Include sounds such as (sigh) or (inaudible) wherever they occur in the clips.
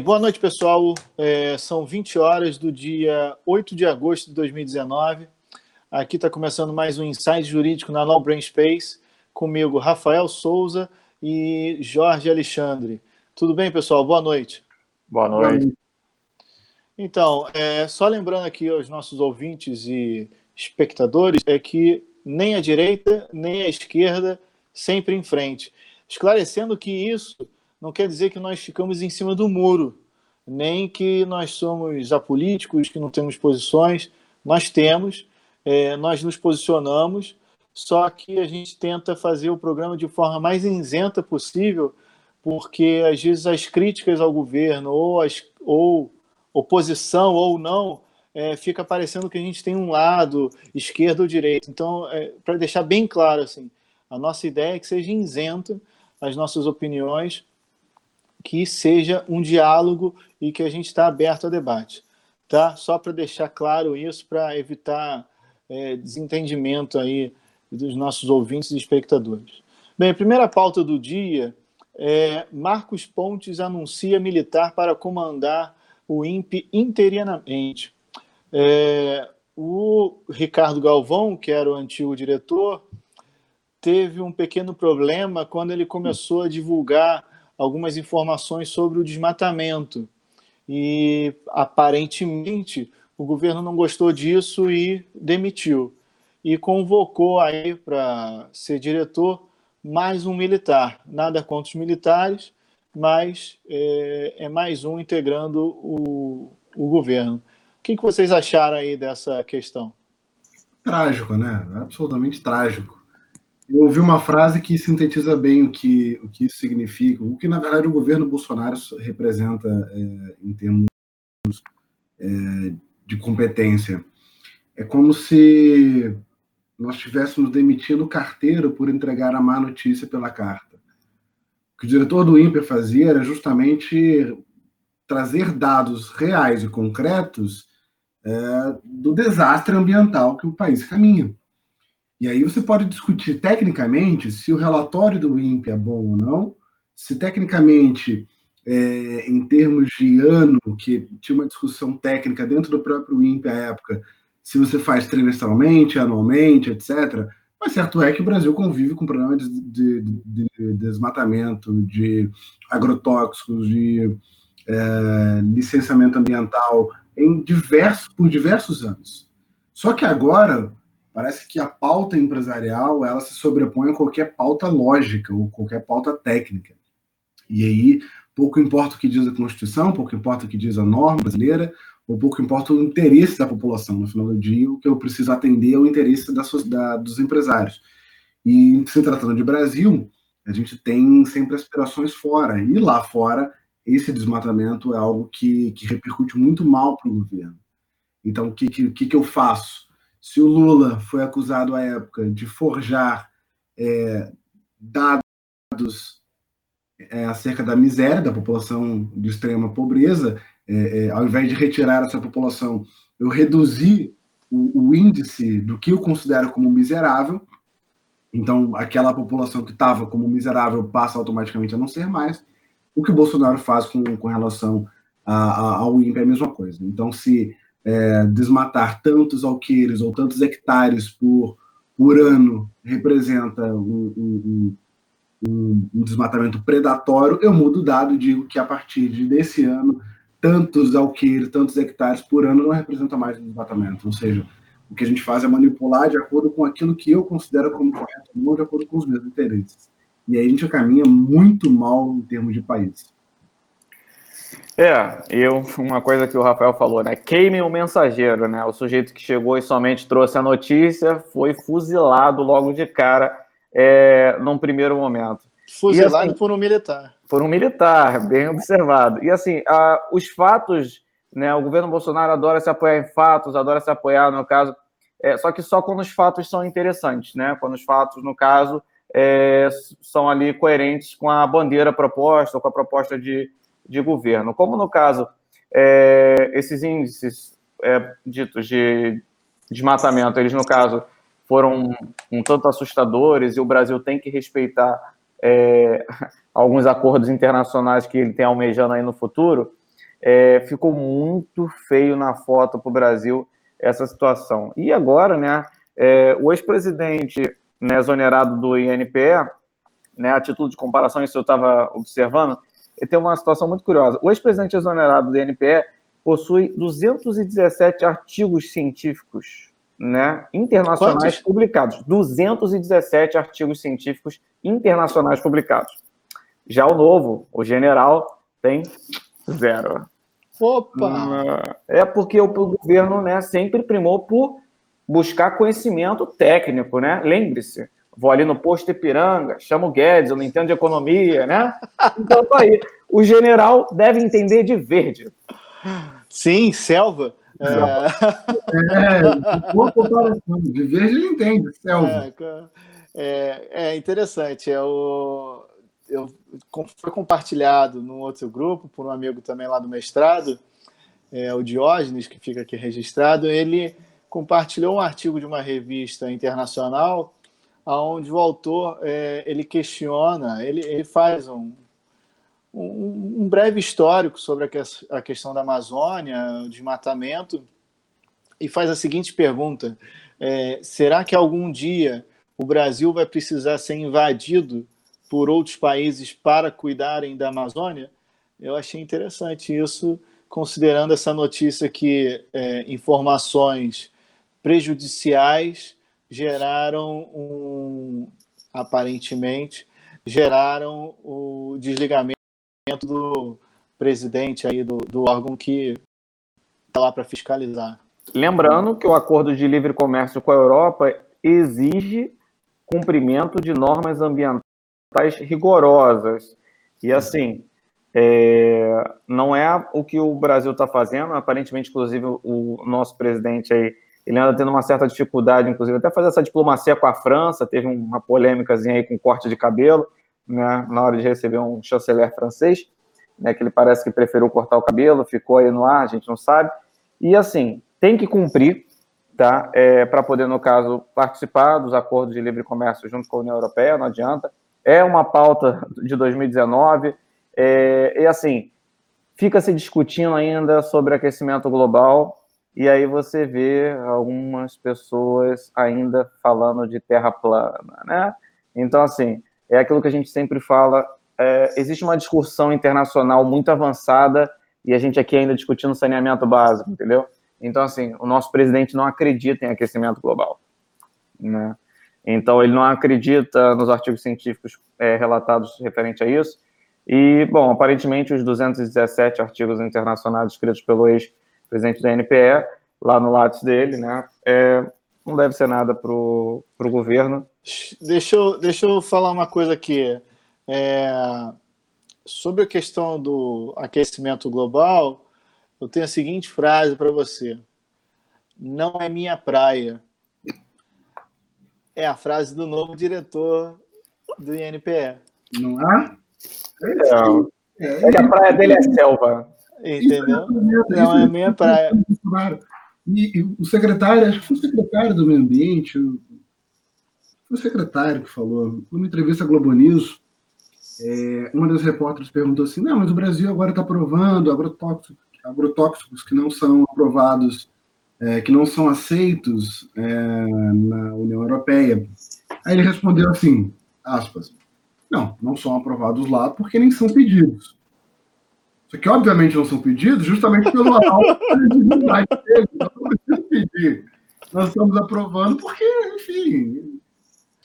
Bem, boa noite, pessoal. É, são 20 horas do dia 8 de agosto de 2019. Aqui está começando mais um Insight Jurídico na No Brain Space. Comigo, Rafael Souza e Jorge Alexandre. Tudo bem, pessoal? Boa noite. Boa noite. Então, é, só lembrando aqui aos nossos ouvintes e espectadores, é que nem a direita, nem a esquerda sempre em frente. Esclarecendo que isso não quer dizer que nós ficamos em cima do muro, nem que nós somos apolíticos, que não temos posições. Nós temos, é, nós nos posicionamos, só que a gente tenta fazer o programa de forma mais isenta possível, porque às vezes as críticas ao governo, ou, as, ou oposição ou não, é, fica parecendo que a gente tem um lado, esquerda ou direita. Então, é, para deixar bem claro, assim, a nossa ideia é que seja isenta as nossas opiniões, que seja um diálogo e que a gente está aberto a debate. Tá? Só para deixar claro isso, para evitar é, desentendimento aí dos nossos ouvintes e espectadores. Bem, a primeira pauta do dia é Marcos Pontes anuncia militar para comandar o INPE interinamente. É, o Ricardo Galvão, que era o antigo diretor, teve um pequeno problema quando ele começou a divulgar algumas informações sobre o desmatamento. E aparentemente o governo não gostou disso e demitiu. E convocou aí para ser diretor mais um militar. Nada contra os militares, mas é, é mais um integrando o, o governo. O que, que vocês acharam aí dessa questão? Trágico, né? Absolutamente trágico. Eu ouvi uma frase que sintetiza bem o que, o que isso significa, o que, na verdade, o governo Bolsonaro representa é, em termos é, de competência. É como se nós estivéssemos demitindo o carteiro por entregar a má notícia pela carta. O que o diretor do INPE fazia era justamente trazer dados reais e concretos é, do desastre ambiental que o país caminha. E aí você pode discutir tecnicamente se o relatório do INPE é bom ou não, se tecnicamente, é, em termos de ano, que tinha uma discussão técnica dentro do próprio INPE à época, se você faz trimestralmente, anualmente, etc. Mas certo é que o Brasil convive com problemas de, de, de desmatamento, de agrotóxicos, de é, licenciamento ambiental em diversos, por diversos anos. Só que agora Parece que a pauta empresarial ela se sobrepõe a qualquer pauta lógica ou qualquer pauta técnica. E aí, pouco importa o que diz a Constituição, pouco importa o que diz a norma brasileira, ou pouco importa o interesse da população. No final do dia, o que eu preciso atender é o interesse da, da, dos empresários. E se tratando de Brasil, a gente tem sempre aspirações fora. E lá fora, esse desmatamento é algo que, que repercute muito mal para o governo. Então, o que, que, que eu faço? Se o Lula foi acusado à época de forjar é, dados é, acerca da miséria da população de extrema pobreza, é, é, ao invés de retirar essa população, eu reduzi o, o, índice do que eu considero como miserável. Então, aquela população que estava como miserável passa automaticamente a não ser mais. O que o Bolsonaro faz com, com relação a, a, ao INPE é a mesma coisa. Então, se é, desmatar tantos alqueires ou tantos hectares por, por ano representa um, um, um, um, desmatamento predatório, eu mudo o dado e digo que a partir de desse ano, tantos alqueires, tantos hectares por ano não representa mais um desmatamento. Ou seja, o que a gente faz é manipular de acordo com aquilo que eu considero como correto, não de acordo com os meus interesses. E aí a gente caminha muito mal em termos de país. É, eu, uma coisa que o Rafael falou, né? Queime o mensageiro, né? O sujeito que chegou e somente trouxe a notícia foi fuzilado logo de cara é, num primeiro momento. Fuzilado assim, por um militar. Por um militar, bem observado. E assim, a, os fatos, né? O governo Bolsonaro adora se apoiar em fatos, adora se apoiar, no caso. É, só que só quando os fatos são interessantes, né? Quando os fatos, no caso, é, são ali coerentes com a bandeira proposta, ou com a proposta de de governo. Como no caso, é, esses índices é, ditos de desmatamento, eles no caso foram um tanto assustadores e o Brasil tem que respeitar é, (laughs) alguns acordos internacionais que ele tem almejando aí no futuro. é, ficou muito feio na foto para o Brasil essa situação. E agora, né, é, o ex-presidente né, exonerado do INPE, né, a título de comparação, isso eu estava observando, tem uma situação muito curiosa. O ex-presidente exonerado do INPE possui 217 artigos científicos né, internacionais Quantos? publicados. 217 artigos científicos internacionais publicados. Já o novo, o general, tem zero. Opa! É porque o governo né, sempre primou por buscar conhecimento técnico, né? Lembre-se, vou ali no posto Ipiranga, chamo o Guedes, eu não entendo de economia, né? Então, tá aí. O general deve entender de verde. Sim, selva. É, é boa comparação. De verde ele entende, selva. É, é, é interessante. É o, eu, foi compartilhado num outro grupo por um amigo também lá do mestrado, é, o Diógenes, que fica aqui registrado. Ele compartilhou um artigo de uma revista internacional onde o autor é, ele questiona, ele, ele faz um, um, um, breve histórico sobre a, que, a questão da Amazônia, o desmatamento, e faz a seguinte pergunta: é, será que algum dia o Brasil vai precisar ser invadido por outros países para cuidarem da Amazônia? Eu achei interessante isso, considerando essa notícia que é, informações prejudiciais geraram um, aparentemente, geraram o desligamento do presidente aí do, do órgão que está lá para fiscalizar. Lembrando que o acordo de livre comércio com a Europa exige cumprimento de normas ambientais rigorosas. E assim, é, não é o que o Brasil está fazendo. Aparentemente, inclusive, o nosso presidente aí ele anda tendo uma certa dificuldade, inclusive, até fazer essa diplomacia com a França, teve uma polêmicazinha aí com corte de cabelo, né, na hora de receber um chanceler francês, né, que ele parece que preferiu cortar o cabelo, ficou aí no ar, a gente não sabe. E assim, tem que cumprir, tá, é, para poder, no caso, participar dos acordos de livre comércio junto com a União Europeia, não adianta. É uma pauta de 2019, é, e assim, fica se discutindo ainda sobre aquecimento global, e aí você vê algumas pessoas ainda falando de terra plana, né? Então, assim, é aquilo que a gente sempre fala, é, existe uma discussão internacional muito avançada e a gente aqui ainda discutindo saneamento básico, entendeu? Então, assim, o nosso presidente não acredita em aquecimento global, né? Então, ele não acredita nos artigos científicos é, relatados referente a isso. E, bom, aparentemente, os 217 artigos internacionais escritos pelo ex presidente da NPE, lá no Lattes dele, né? É, não deve ser nada para o governo. Deixa eu, deixa eu falar uma coisa aqui. É, sobre a questão do aquecimento global, eu tenho a seguinte frase para você: Não é minha praia. É a frase do novo diretor do INPE. Não é? É, é, é a praia dele é selva. Entendeu? Não é a minha praia. E, e, o secretário, acho que foi o secretário do Meio Ambiente, foi o secretário que falou, numa entrevista à Globo News, é, uma das repórteres perguntou assim: não, mas o Brasil agora está aprovando agrotóxicos, agrotóxicos que não são aprovados, é, que não são aceitos é, na União Europeia. Aí ele respondeu assim: aspas, não, não são aprovados lá porque nem são pedidos. Só que, obviamente, não são pedidos justamente pelo visibilidade deles. Nós não precisamos pedir. Nós estamos aprovando porque, enfim,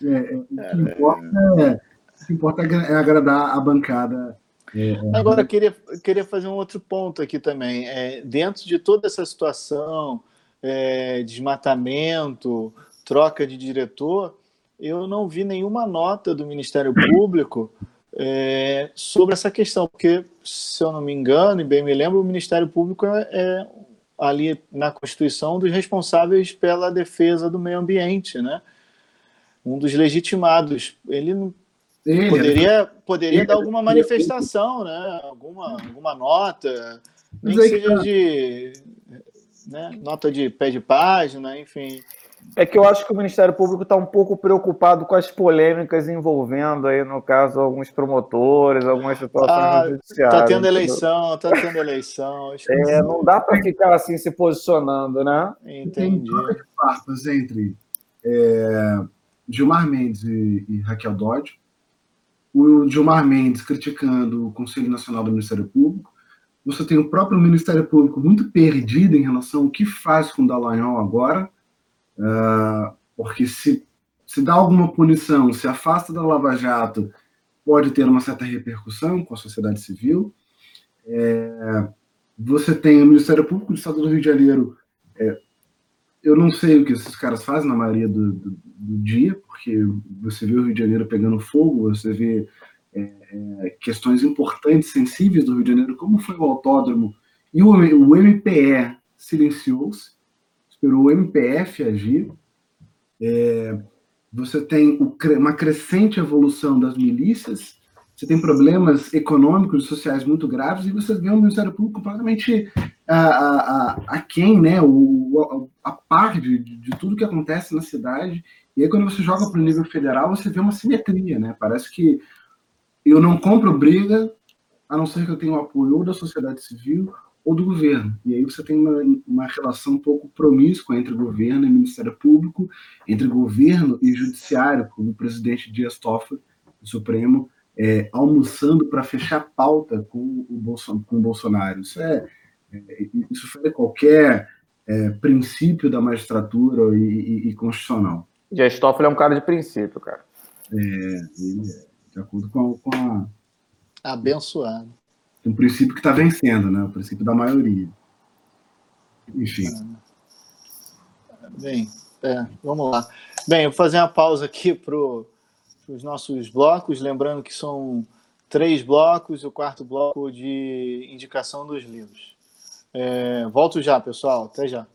é, é, o, que importa é, o que importa é agradar a bancada. É, Agora, eu queria, queria fazer um outro ponto aqui também. É, dentro de toda essa situação, é, desmatamento, troca de diretor, eu não vi nenhuma nota do Ministério Público é, sobre essa questão, porque, se eu não me engano, e bem me lembro, o Ministério Público é, é ali na Constituição dos responsáveis pela defesa do meio ambiente, né? Um dos legitimados. Ele não ele, poderia, poderia ele, dar alguma manifestação, né? Alguma, alguma nota, nem que seja de né? nota de pé de página, enfim. É que eu acho que o Ministério Público está um pouco preocupado com as polêmicas envolvendo aí, no caso, alguns promotores, algumas situações ah, judiciais. Está tendo eleição, está tendo eleição. É, não dá para ficar assim se posicionando, né? Entendi. Tem farpas entre é, Gilmar Mendes e, e Raquel Dodge. O Gilmar Mendes criticando o Conselho Nacional do Ministério Público. Você tem o próprio Ministério Público muito perdido em relação ao que faz com o Dallagnol agora Uh, porque se, se dá alguma punição, se afasta da Lava Jato, pode ter uma certa repercussão com a sociedade civil. É, você tem o Ministério Público do Estado do Rio de Janeiro. É, eu não sei o que esses caras fazem na maioria do, do, do, dia, porque você vê o Rio de Janeiro pegando fogo, você vê é, é questões importantes, sensíveis do Rio de Janeiro, como foi o autódromo, e o, o MPE silenciou-se esperou o MPF agir. É, você tem uma crescente evolução das milícias, você tem problemas econômicos e sociais muito graves, e você vê um Ministério Público completamente a, a, a, a quem, né, o, a, a par de, de tudo que acontece na cidade. E aí, quando você joga para o nível federal, você vê uma simetria, né? Parece que eu não compro briga, a não ser que eu tenha o apoio ou da sociedade civil ou do governo. E aí você tem uma, uma relação um pouco promíscua entre governo e Ministério Público, entre governo e judiciário, como o presidente Dias Toffoli, do Supremo, é, almoçando para fechar pauta com o, Bolson, com o Bolsonaro. Isso é, é isso fere qualquer é, princípio da magistratura e, e, e constitucional. Dias Toffoli é um cara de princípio, cara. É, ele é, de acordo com a, com a abençoado um princípio que está vencendo, né? O princípio da maioria. Enfim. Bem, é, vamos lá. Bem, eu vou fazer uma pausa aqui para os nossos blocos, lembrando que são três blocos, o quarto bloco de indicação dos livros. É, volto já, pessoal. Até já.